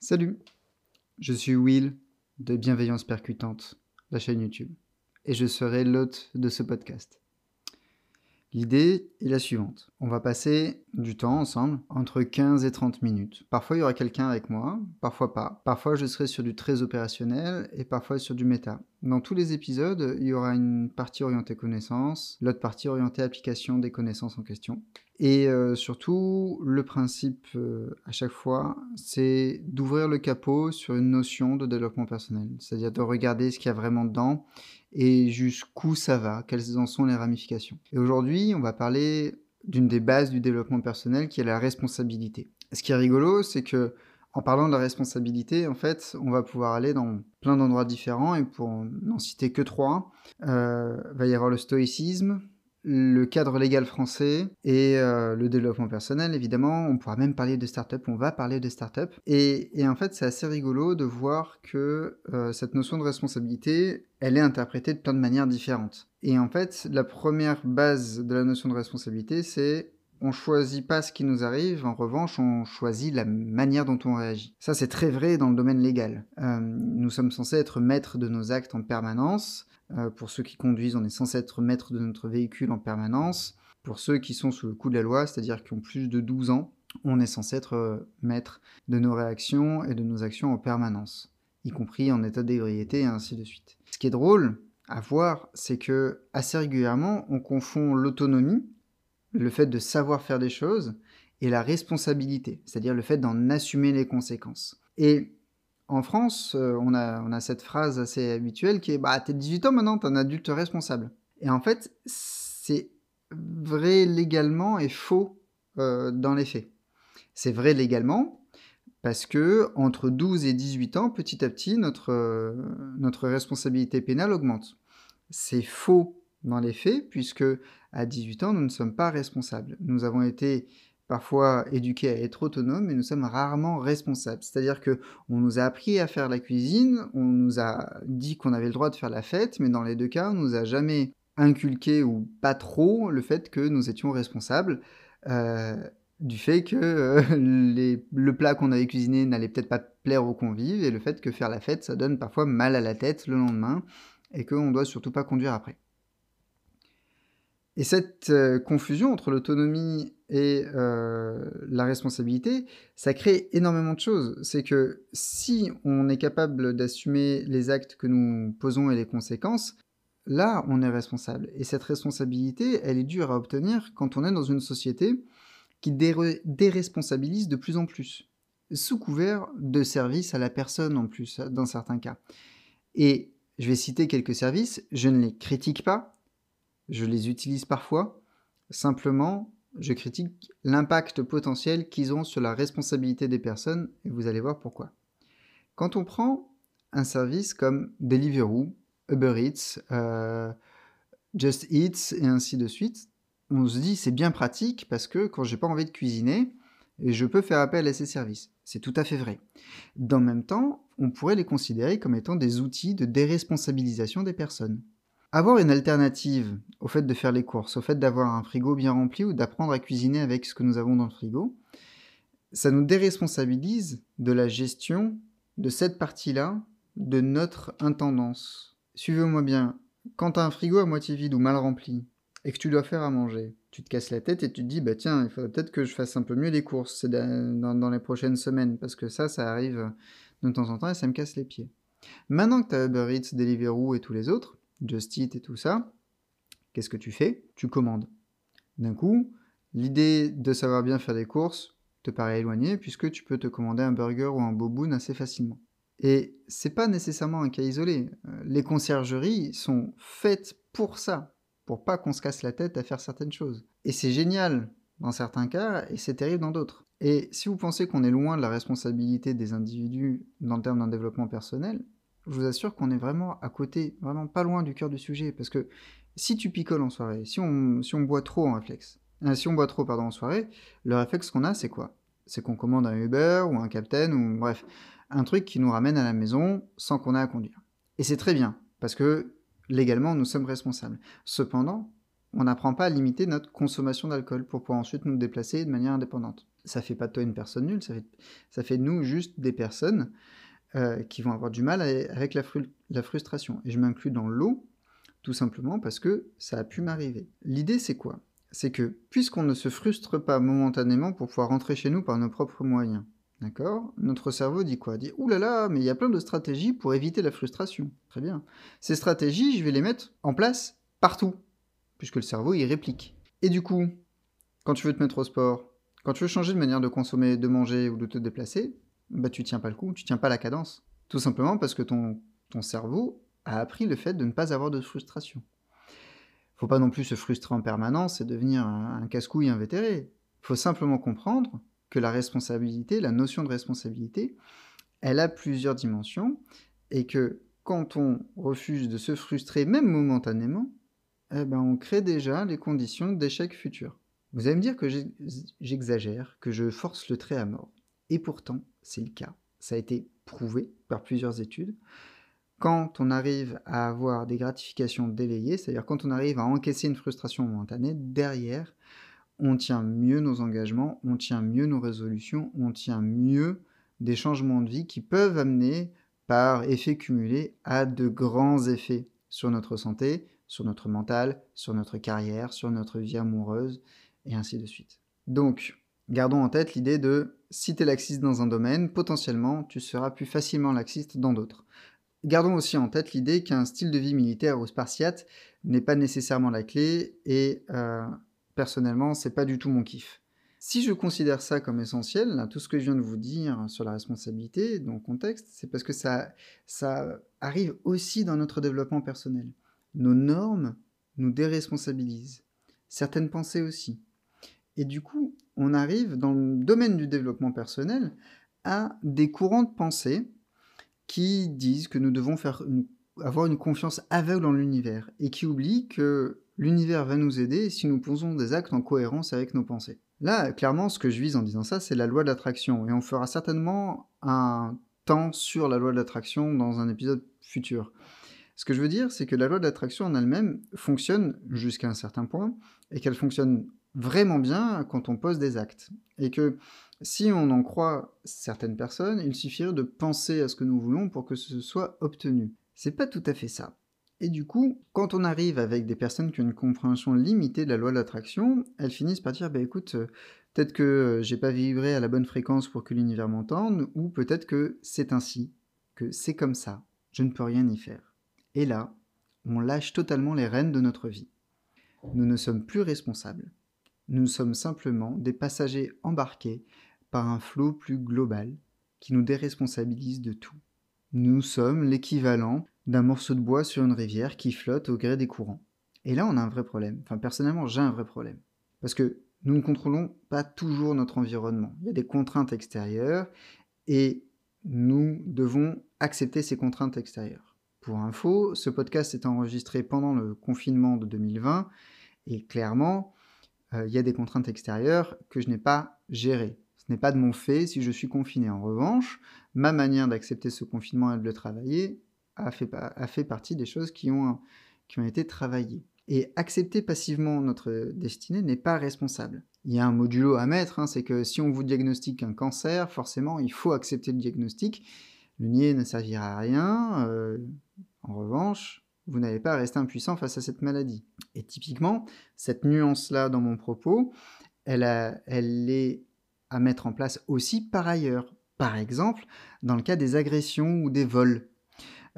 Salut, je suis Will de Bienveillance Percutante, la chaîne YouTube, et je serai l'hôte de ce podcast. L'idée est la suivante. On va passer du temps ensemble, entre 15 et 30 minutes. Parfois, il y aura quelqu'un avec moi, parfois pas. Parfois, je serai sur du très opérationnel et parfois sur du méta. Dans tous les épisodes, il y aura une partie orientée connaissance, l'autre partie orientée application des connaissances en question. Et euh, surtout, le principe euh, à chaque fois, c'est d'ouvrir le capot sur une notion de développement personnel. C'est-à-dire de regarder ce qu'il y a vraiment dedans et jusqu'où ça va, quelles en sont les ramifications. Et aujourd'hui, on va parler d'une des bases du développement personnel qui est la responsabilité. Ce qui est rigolo, c'est que en parlant de la responsabilité, en fait, on va pouvoir aller dans plein d'endroits différents et pour n'en citer que trois, euh, va y avoir le stoïcisme, le cadre légal français et euh, le développement personnel, évidemment. On pourra même parler de start-up, on va parler de start-up. Et, en fait, c'est assez rigolo de voir que euh, cette notion de responsabilité, elle est interprétée de plein de manières différentes. Et en fait, la première base de la notion de responsabilité, c'est on choisit pas ce qui nous arrive, en revanche, on choisit la manière dont on réagit. Ça, c'est très vrai dans le domaine légal. Euh, nous sommes censés être maîtres de nos actes en permanence, euh, pour ceux qui conduisent, on est censé être maître de notre véhicule en permanence. Pour ceux qui sont sous le coup de la loi, c'est-à-dire qui ont plus de 12 ans, on est censé être euh, maître de nos réactions et de nos actions en permanence, y compris en état d'ébriété et ainsi de suite. Ce qui est drôle à voir, c'est que assez régulièrement, on confond l'autonomie, le fait de savoir faire des choses, et la responsabilité, c'est-à-dire le fait d'en assumer les conséquences. Et en France, euh, on, a, cette phrase assez habituelle qui est Bah, t'es 18 ans maintenant, t'es un adulte responsable. Et en fait, c'est vrai légalement et faux euh, dans les faits. C'est vrai légalement parce que entre 12 et 18 ans, petit à petit, notre, euh, notre responsabilité pénale augmente. C'est faux dans les faits puisque à 18 ans, nous ne sommes pas responsables. Nous avons été parfois éduqués à être autonomes, mais nous sommes rarement responsables. C'est-à-dire que on nous a appris à faire la cuisine, on nous a dit qu'on avait le droit de faire la fête, mais dans les deux cas, on nous a jamais inculqué ou pas trop le fait que nous étions responsables. Euh, du fait que euh, le plat qu'on avait cuisiné n'allait peut-être pas plaire aux convives et le fait que faire la fête, ça donne parfois mal à la tête le lendemain et qu'on ne doit surtout pas conduire après. Et cette euh, confusion entre l'autonomie et euh, la responsabilité, ça crée énormément de choses. C'est que si on est capable d'assumer les actes que nous posons et les conséquences, là, on est responsable. Et cette responsabilité, elle est dure à obtenir quand on est dans une société qui déresponsabilise de plus en plus, sous couvert de services à la personne en plus, dans certains cas. Et je vais citer quelques services, je ne les critique pas, je les utilise parfois. Simplement, je critique l'impact potentiel qu'ils ont sur la responsabilité des personnes et vous allez voir pourquoi. Quand on prend un service comme Deliveroo, Uber Eats, euh, Just Eats et ainsi de suite, on se dit c'est bien pratique parce que quand j'ai pas envie de cuisiner, je peux faire appel à ces services. C'est tout à fait vrai. Dans le même temps, on pourrait les considérer comme étant des outils de déresponsabilisation des personnes. Avoir une alternative au fait de faire les courses, au fait d'avoir un frigo bien rempli ou d'apprendre à cuisiner avec ce que nous avons dans le frigo, ça nous déresponsabilise de la gestion de cette partie-là de notre intendance. Suivez-moi bien, quand tu as un frigo à moitié vide ou mal rempli et que tu dois faire à manger, tu te casses la tête et tu te dis bah tiens, il faudrait peut-être que je fasse un peu mieux les courses dans, les prochaines semaines parce que ça, ça arrive de temps en temps et ça me casse les pieds. Maintenant que tu as Uber Eats, Deliveroo et tous les autres, Just Eat et tout ça, qu'est-ce que tu fais? Tu commandes. D'un coup, l'idée de savoir bien faire des courses te paraît éloignée puisque tu peux te commander un burger ou un boboon assez facilement. Et c'est pas nécessairement un cas isolé. Euh, les conciergeries sont faites pour ça, pour pas qu'on se casse la tête à faire certaines choses. Et c'est génial dans certains cas et c'est terrible dans d'autres. Et si vous pensez qu'on est loin de la responsabilité des individus dans le terme d'un développement personnel, je vous assure qu'on est vraiment à côté, vraiment pas loin du cœur du sujet. Parce que si tu picoles en soirée, si on, si on boit trop en réflexe, euh, si on boit trop pardon, en soirée, le réflexe qu'on a, c'est quoi? C'est qu'on commande un Uber ou un Captain ou bref, un truc qui nous ramène à la maison sans qu'on ait à conduire. Et c'est très bien, parce que légalement, nous sommes responsables. Cependant, on n'apprend pas à limiter notre consommation d'alcool pour pouvoir ensuite nous déplacer de manière indépendante. Ça fait pas de toi une personne nulle, ça fait, ça fait de nous juste des personnes euh, qui vont avoir du mal avec la, frustration. Et je m'inclus dans l'eau, tout simplement parce que ça a pu m'arriver. L'idée, c'est quoi? C'est que puisqu'on ne se frustre pas momentanément pour pouvoir rentrer chez nous par nos propres moyens, D'accord? Notre cerveau dit quoi? Dit Ouh là là, mais il y a plein de stratégies pour éviter la frustration. Très bien. Ces stratégies, je vais les mettre en place partout, puisque le cerveau y réplique. Et du coup, quand tu veux te mettre au sport, quand tu veux changer de manière de consommer, de manger ou de te déplacer, bah tu tiens pas le coup, tu tiens pas la cadence. Tout simplement parce que ton, ton cerveau a appris le fait de ne pas avoir de frustration. Faut pas non plus se frustrer en permanence et devenir un, casse-couille invétéré. Faut simplement comprendre que la responsabilité, la notion de responsabilité, elle a plusieurs dimensions et que quand on refuse de se frustrer même momentanément, eh ben on crée déjà les conditions d'échec futur. Vous allez me dire que j'exagère, que je force le trait à mort. Et pourtant, c'est le cas. Ça a été prouvé par plusieurs études. Quand on arrive à avoir des gratifications délayées, c'est-à-dire quand on arrive à encaisser une frustration momentanée, derrière, on tient mieux nos engagements, on tient mieux nos résolutions, on tient mieux des changements de vie qui peuvent amener par effet cumulé à de grands effets sur notre santé, sur notre mental, sur notre carrière, sur notre vie amoureuse, et ainsi de suite. Donc, gardons en tête l'idée de si tu es laxiste dans un domaine, potentiellement tu seras plus facilement laxiste dans d'autres. Gardons aussi en tête l'idée qu'un style de vie militaire ou spartiate n'est pas nécessairement la clé et euh, personnellement, c'est pas du tout mon kiff. Si je considère ça comme essentiel, tout ce que je viens de vous dire sur la responsabilité dans le contexte, c'est parce que ça, ça arrive aussi dans notre développement personnel. Nos normes nous déresponsabilisent, certaines pensées aussi. Et du coup, on arrive dans le domaine du développement personnel à des courants de pensée qui disent que nous devons avoir une confiance aveugle en l'univers et qui oublient que l'univers va nous aider si nous posons des actes en cohérence avec nos pensées. Là, clairement, ce que je vise en disant ça, c'est la loi de l'attraction. Et on fera certainement un temps sur la loi de l'attraction dans un épisode futur. Ce que je veux dire, c'est que la loi de l'attraction en elle-même fonctionne jusqu'à un certain point, et qu'elle fonctionne vraiment bien quand on pose des actes. Et que si on en croit certaines personnes, il suffirait de penser à ce que nous voulons pour que ce soit obtenu. C'est pas tout à fait ça. Et du coup, quand on arrive avec des personnes qui ont une compréhension limitée de la loi de l'attraction, elles finissent par dire bah écoute, euh, peut-être que euh, j'ai pas vibré à la bonne fréquence pour que l'univers m'entende, ou peut-être que c'est ainsi, que c'est comme ça, je ne peux rien y faire. Et là, on lâche totalement les rênes de notre vie. Nous ne sommes plus responsables. Nous sommes simplement des passagers embarqués par un flot plus global qui nous déresponsabilise de tout. Nous sommes l'équivalent d'un morceau de bois sur une rivière qui flotte au gré des courants. Et là, on a un vrai problème. Enfin, personnellement, j'ai un vrai problème. Parce que nous ne contrôlons pas toujours notre environnement. Il y a des contraintes extérieures et nous devons accepter ces contraintes extérieures. Pour info, ce podcast est enregistré pendant le confinement de 2020 et clairement, il y a des contraintes extérieures que je n'ai pas gérées. Ce n'est pas de mon fait si je suis confiné. En revanche, ma manière d'accepter ce confinement et de le travailler a fait, partie des choses qui ont, qui ont été travaillées. Et accepter passivement notre destinée n'est pas responsable. Il y a un modulo à mettre, hein, c'est que si on vous diagnostique un cancer, forcément, il faut accepter le diagnostic. Le nier ne servira à rien. Euh, en revanche, vous n'allez pas rester impuissant face à cette maladie. Et typiquement, cette nuance-là dans mon propos, elle, est à mettre en place aussi par ailleurs. Par exemple, dans le cas des agressions ou des vols.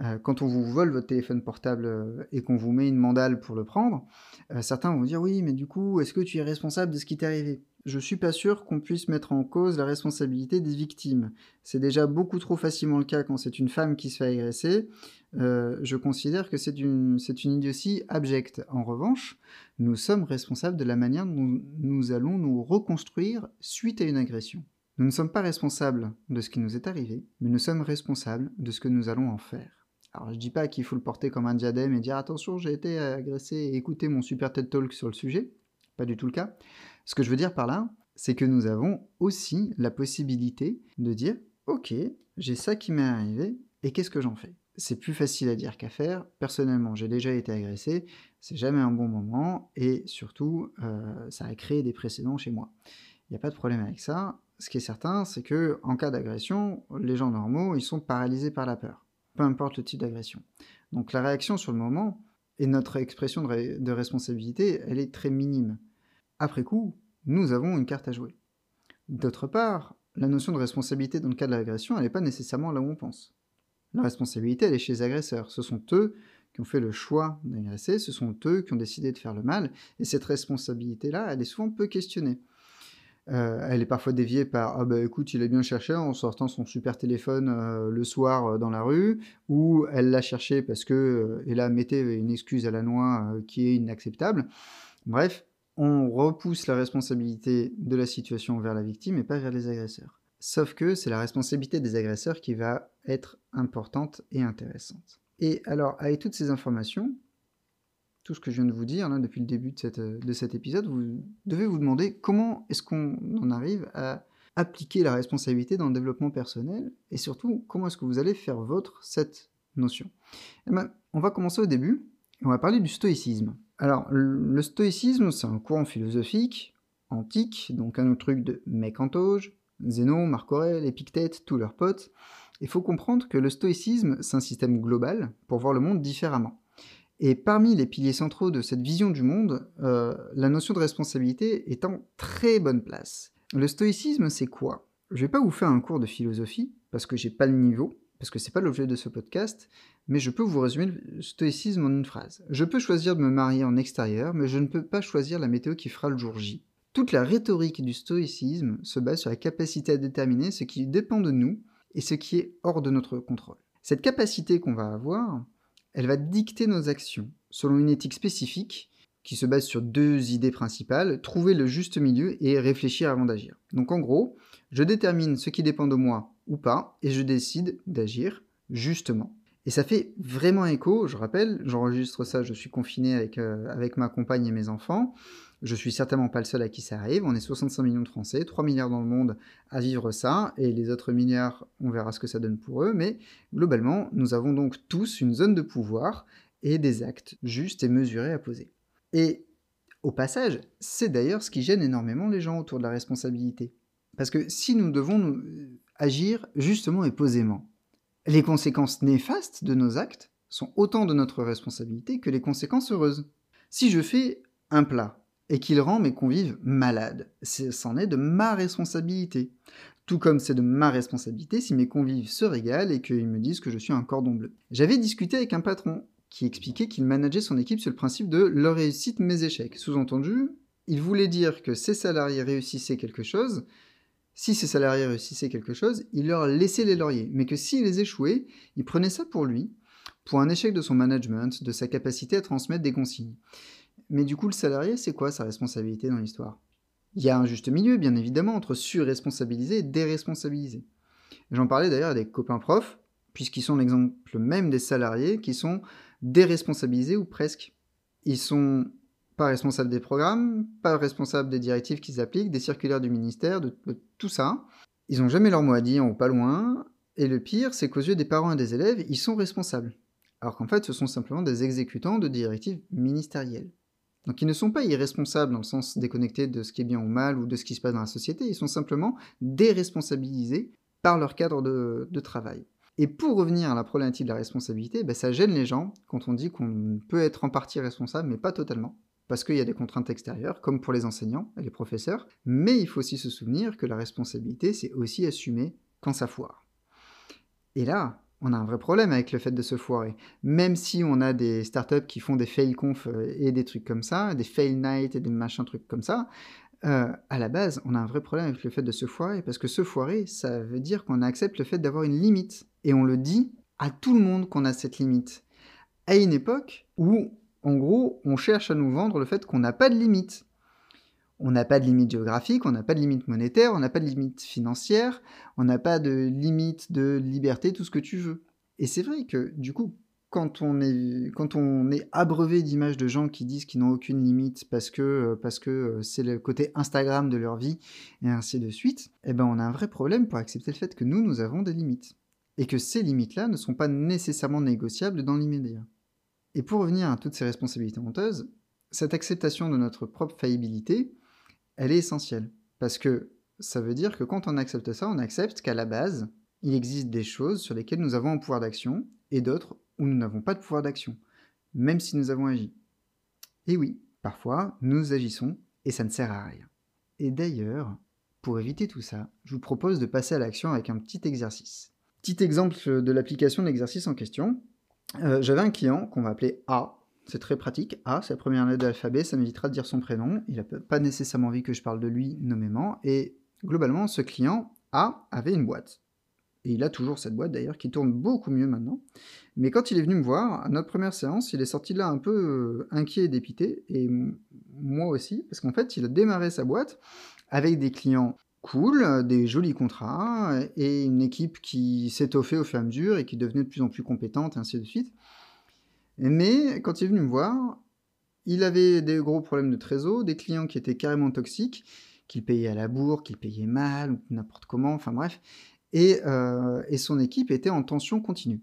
Euh, quand on vous vole votre téléphone portable euh, et qu'on vous met une mandale pour le prendre, euh, certains vont dire oui, mais du coup, est-ce que tu es responsable de ce qui t'est arrivé? Je suis pas sûr qu'on puisse mettre en cause la responsabilité des victimes. C'est déjà beaucoup trop facilement le cas quand c'est une femme qui se fait agresser. Je considère que c'est une, abjecte. En revanche, nous sommes responsables de la manière dont nous allons nous reconstruire suite à une agression. Nous ne sommes pas responsables de ce qui nous est arrivé, mais nous sommes responsables de ce que nous allons en faire. Alors je dis pas qu'il faut le porter comme un diadème et dire attention j'ai été agressé et écouter mon super TED Talk sur le sujet. Pas du tout le cas. Ce que je veux dire par là, c'est que nous avons aussi la possibilité de dire ok, j'ai ça qui m'est arrivé et qu'est-ce que j'en fais? C'est plus facile à dire qu'à faire. Personnellement, j'ai déjà été agressé, c'est jamais un bon moment et surtout, euh, ça a créé des précédents chez moi. Il n'y a pas de problème avec ça. Ce qui est certain, c'est que en cas d'agression, les gens normaux, ils sont paralysés par la peur, peu importe le type d'agression. Donc la réaction sur le moment et notre expression de, de responsabilité, elle est très minime. Après coup, nous avons une carte à jouer. D'autre part, la notion de responsabilité dans le cas de l'agression, elle n'est pas nécessairement là où on pense. La responsabilité, elle est chez les agresseurs. Ce sont eux qui ont fait le choix d'agresser, ce sont eux qui ont décidé de faire le mal, et cette responsabilité-là, elle est souvent peu questionnée. Euh, elle est parfois déviée par ah bah écoute il a bien cherché en sortant son super téléphone euh, le soir euh, dans la rue ou elle l'a cherché parce que et là mettez une excuse à la noix qui est inacceptable. Bref, on repousse la responsabilité de la situation vers la victime et pas vers les agresseurs. Sauf que c'est la responsabilité des agresseurs qui va être importante et intéressante. Et alors, avec toutes ces informations, tout ce que je viens de vous dire là, depuis le début de, cet épisode, vous devez vous demander comment est-ce qu'on en arrive à appliquer la responsabilité dans le développement personnel et surtout comment est-ce que vous allez faire votre cette notion. Eh ben, on va commencer au début et on va parler du stoïcisme. Alors, le stoïcisme, c'est un courant philosophique antique, donc un truc de Mécantoge, Zénon, Marc Aurèle, Épictète, tous leurs potes. Il faut comprendre que le stoïcisme, c'est un système global pour voir le monde différemment. Et parmi les piliers centraux de cette vision du monde, euh, la notion de responsabilité est en très bonne place. Le stoïcisme, c'est quoi? Je vais pas vous faire un cours de philosophie, parce que j'ai pas le niveau, parce que c'est pas l'objet de ce podcast, mais je peux vous résumer le stoïcisme en une phrase. Je peux choisir de me marier en extérieur, mais je ne peux pas choisir la météo qui fera le jour J. Toute la rhétorique du stoïcisme se base sur la capacité à déterminer ce qui dépend de nous et ce qui est hors de notre contrôle. Cette capacité qu'on va avoir, elle va dicter nos actions selon une éthique spécifique qui se base sur deux idées principales, trouver le juste milieu et réfléchir avant d'agir. Donc en gros, je détermine ce qui dépend de moi ou pas et je décide d'agir justement. Et ça fait vraiment écho, je rappelle, j'enregistre ça, je suis confiné avec, euh, avec ma compagne et mes enfants. Je suis certainement pas le seul à qui ça arrive. On est 65 millions de Français, 3 milliards dans le monde à vivre ça, et les autres milliards, on verra ce que ça donne pour eux. Mais globalement, nous avons donc tous une zone de pouvoir et des actes justes et mesurés à poser. Et au passage, c'est d'ailleurs ce qui gêne énormément les gens autour de la responsabilité. Parce que si nous devons nous agir justement et posément, les conséquences néfastes de nos actes sont autant de notre responsabilité que les conséquences heureuses. Si je fais un plat et qu'il rend mes convives malades. C'en est de ma responsabilité. Tout comme c'est de ma responsabilité si mes convives se régalent et qu'ils me disent que je suis un cordon bleu. J'avais discuté avec un patron qui expliquait qu'il manageait son équipe sur le principe de leur réussite, mes échecs. Sous-entendu, il voulait dire que ses salariés réussissaient quelque chose, si ses salariés réussissaient quelque chose, il leur laissait les lauriers, mais que s'ils échouaient, il prenait ça pour lui, pour un échec de son management, de sa capacité à transmettre des consignes. Mais du coup, le salarié, c'est quoi sa responsabilité dans l'histoire? Il y a un juste milieu, bien évidemment, entre surresponsabiliser et déresponsabiliser. J'en parlais d'ailleurs des copains profs, puisqu'ils sont l'exemple même des salariés qui sont déresponsabilisés ou presque. Ils sont pas responsables des programmes, pas responsables des directives qu'ils appliquent, des circulaires du ministère, de, tout ça. Ils n'ont jamais leur mot à dire ou pas loin. Et le pire, c'est qu'aux yeux des parents et des élèves, ils sont responsables. Alors qu'en fait, ce sont simplement des exécutants de directives ministérielles. Donc ils ne sont pas irresponsables dans le sens déconnecté de ce qui est bien ou mal ou de ce qui se passe dans la société, ils sont simplement déresponsabilisés par leur cadre de, travail. Et pour revenir à la problématique de la responsabilité, ben, ça gêne les gens quand on dit qu'on peut être en partie responsable, mais pas totalement. Parce qu'il y a des contraintes extérieures, comme pour les enseignants et les professeurs, mais il faut aussi se souvenir que la responsabilité, c'est aussi assumer quand ça foire. Et là, on a un vrai problème avec le fait de se foirer. Même si on a des startups qui font des fail conf euh, et des trucs comme ça, des fail night et des machins trucs comme ça, euh, à la base, on a un vrai problème avec le fait de se foirer parce que se foirer, ça veut dire qu'on accepte le fait d'avoir une limite. Et on le dit à tout le monde qu'on a cette limite. À une époque où, en gros, on cherche à nous vendre le fait qu'on n'a pas de limite on n'a pas de limite géographique, on n'a pas de limite monétaire, on n'a pas de limite financière, on n'a pas de limite de liberté, tout ce que tu veux. Et c'est vrai que du coup, quand on est, quand abreuvé d'images de gens qui disent qu'ils n'ont aucune limite parce que euh, euh, c'est le côté Instagram de leur vie et ainsi de suite, eh ben on a un vrai problème pour accepter le fait que nous nous avons des limites et que ces limites-là ne sont pas nécessairement négociables dans l'immédiat. Et pour revenir à toutes ces responsabilités honteuses, cette acceptation de notre propre faillibilité, elle est essentielle. Parce que ça veut dire que quand on accepte ça, on accepte qu'à la base, il existe des choses sur lesquelles nous avons un pouvoir d'action et d'autres où nous n'avons pas de pouvoir d'action, même si nous avons agi. Et oui, parfois, nous agissons et ça ne sert à rien. Et d'ailleurs, pour éviter tout ça, je vous propose de passer à l'action avec un petit exercice. Petit exemple de l'application de l'exercice en question. Euh, j'avais un client qu'on va appeler A. C'est très pratique. A, c'est la première lettre de l'alphabet, ça m'évitera de dire son prénom. Il n'a pas nécessairement envie que je parle de lui nommément. Et globalement, ce client A avait une boîte. Et il a toujours cette boîte d'ailleurs qui tourne beaucoup mieux maintenant. Mais quand il est venu me voir, à notre première séance, il est sorti de là un peu euh, inquiet et dépité. Et moi aussi, parce qu'en fait, il a démarré sa boîte avec des clients cool, des jolis contrats et une équipe qui s'étoffait au fur et à mesure et qui devenait de plus en plus compétente, et ainsi de suite. Mais quand il est venu me voir, il avait des gros problèmes de trésor, des clients qui étaient carrément toxiques, qu'il payait à la bourre, qu'il payait mal, n'importe comment, enfin bref. Et, euh, et, son équipe était en tension continue.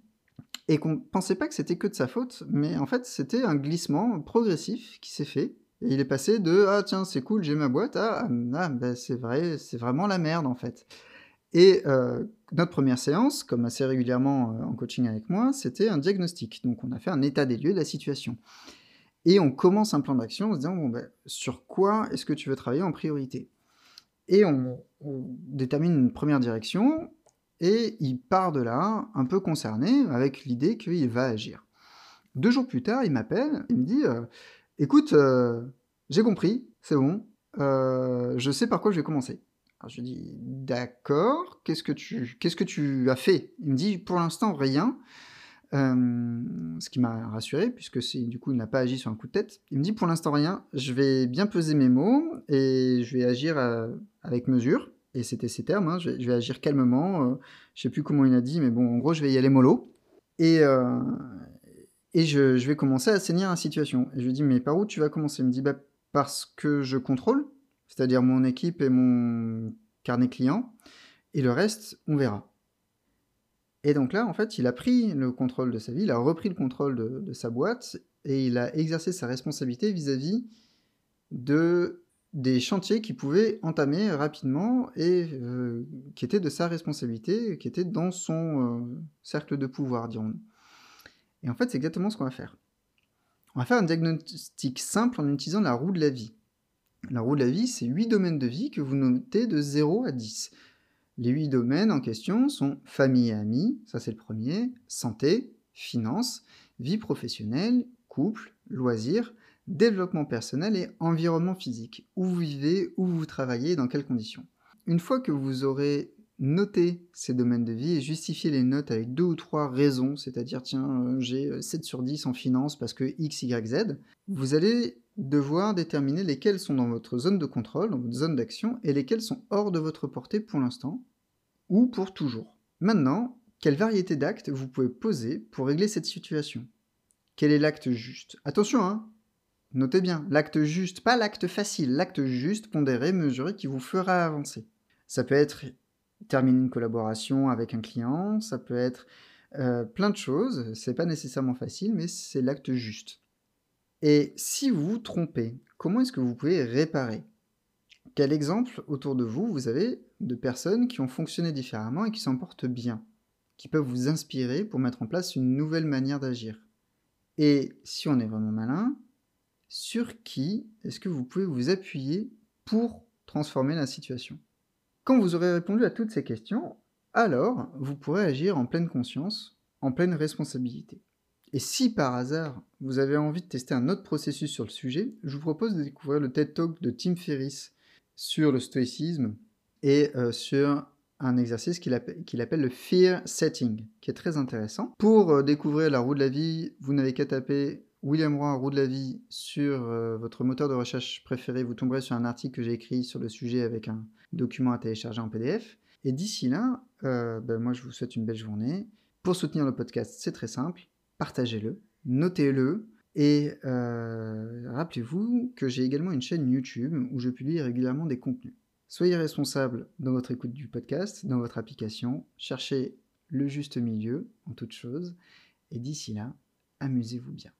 Et qu'on ne pensait pas que c'était que de sa faute, mais en fait c'était un glissement progressif qui s'est fait et il est passé de ah tiens c'est cool j'ai ma boîte à ah ben, c'est vrai c'est vraiment la merde en fait. Et euh, notre première séance, comme assez régulièrement euh, en coaching avec moi, c'était un diagnostic. Donc on a fait un état des lieux de la situation. Et on commence un plan d'action en se disant bon, ben, sur quoi est-ce que tu veux travailler en priorité? Et on, détermine une première direction et il part de là un peu concerné avec l'idée qu'il va agir. Deux jours plus tard, il m'appelle, il me dit euh, Écoute, j'ai compris, c'est bon, je sais par quoi je vais commencer. Je lui dis, d'accord, qu'est-ce que tu, qu'est-ce que tu as fait? Il me dit, pour l'instant, rien. Euh, ce qui m'a rassuré, puisque c'est, du coup, il n'a pas agi sur un coup de tête. Il me dit, pour l'instant, rien, je vais bien peser mes mots et je vais agir avec mesure. Et c'était ses termes, hein, je, vais, agir calmement. je sais plus comment il a dit, mais bon, en gros, je vais y aller mollo. Et, et je, vais commencer à assainir la situation. Et je lui dis, mais par où tu vas commencer? Il me dit, bah, parce que je contrôle, c'est-à-dire mon équipe et mon carnet client, et le reste, on verra. Et donc là, en fait, il a pris le contrôle de sa vie, il a repris le contrôle de, sa boîte, et il a exercé sa responsabilité vis-à-vis de des chantiers qu'il pouvait entamer rapidement et euh, qui étaient de sa responsabilité, qui étaient dans son euh, cercle de pouvoir, dirons-nous. Et en fait, c'est exactement ce qu'on va faire. On va faire un diagnostic simple en utilisant la roue de la vie. La roue de la vie, c'est 8 domaines de vie que vous notez de 0 à 10. Les 8 domaines en question sont famille et amis, ça c'est le premier, santé, finances, vie professionnelle, couple, loisirs, développement personnel et environnement physique. Où vous vivez, où vous travaillez, dans quelles conditions. Une fois que vous aurez noter ces domaines de vie et justifier les notes avec deux ou trois raisons, c'est-à-dire tiens, euh, j'ai 7 euh, sur 10 en finance parce que X, Y, Z, vous allez devoir déterminer lesquels sont dans votre zone de contrôle, dans votre zone d'action, et lesquels sont hors de votre portée pour l'instant, ou pour toujours. Maintenant, quelle variété d'actes vous pouvez poser pour régler cette situation? Quel est l'acte juste? Attention, hein. Notez bien, l'acte juste, pas l'acte facile, l'acte juste, pondéré, mesuré, qui vous fera avancer. Ça peut être terminer une collaboration avec un client, ça peut être euh, plein de choses, c'est pas nécessairement facile, mais c'est l'acte juste. Et si vous vous trompez, comment est-ce que vous pouvez réparer? Quel exemple autour de vous vous avez de personnes qui ont fonctionné différemment et qui s'en portent bien, qui peuvent vous inspirer pour mettre en place une nouvelle manière d'agir? Et si on est vraiment malin, sur qui est-ce que vous pouvez vous appuyer pour transformer la situation? Quand vous aurez répondu à toutes ces questions, alors vous pourrez agir en pleine conscience, en pleine responsabilité. Et si par hasard vous avez envie de tester un autre processus sur le sujet, je vous propose de découvrir le TED Talk de Tim Ferriss sur le stoïcisme et euh, sur un exercice qu'il appelle, le fear setting, qui est très intéressant. Pour euh, découvrir la roue de la vie, vous n'avez qu'à taper William Roy, roue de la vie, sur euh, votre moteur de recherche préféré. Vous tomberez sur un article que j'ai écrit sur le sujet avec un, documents à télécharger en PDF. Et d'ici là, euh, ben moi je vous souhaite une belle journée. Pour soutenir le podcast, c'est très simple. Partagez-le, notez-le. Et euh, rappelez-vous que j'ai également une chaîne YouTube où je publie régulièrement des contenus. Soyez responsable dans votre écoute du podcast, dans votre application. Cherchez le juste milieu en toute chose. Et d'ici là, amusez-vous bien.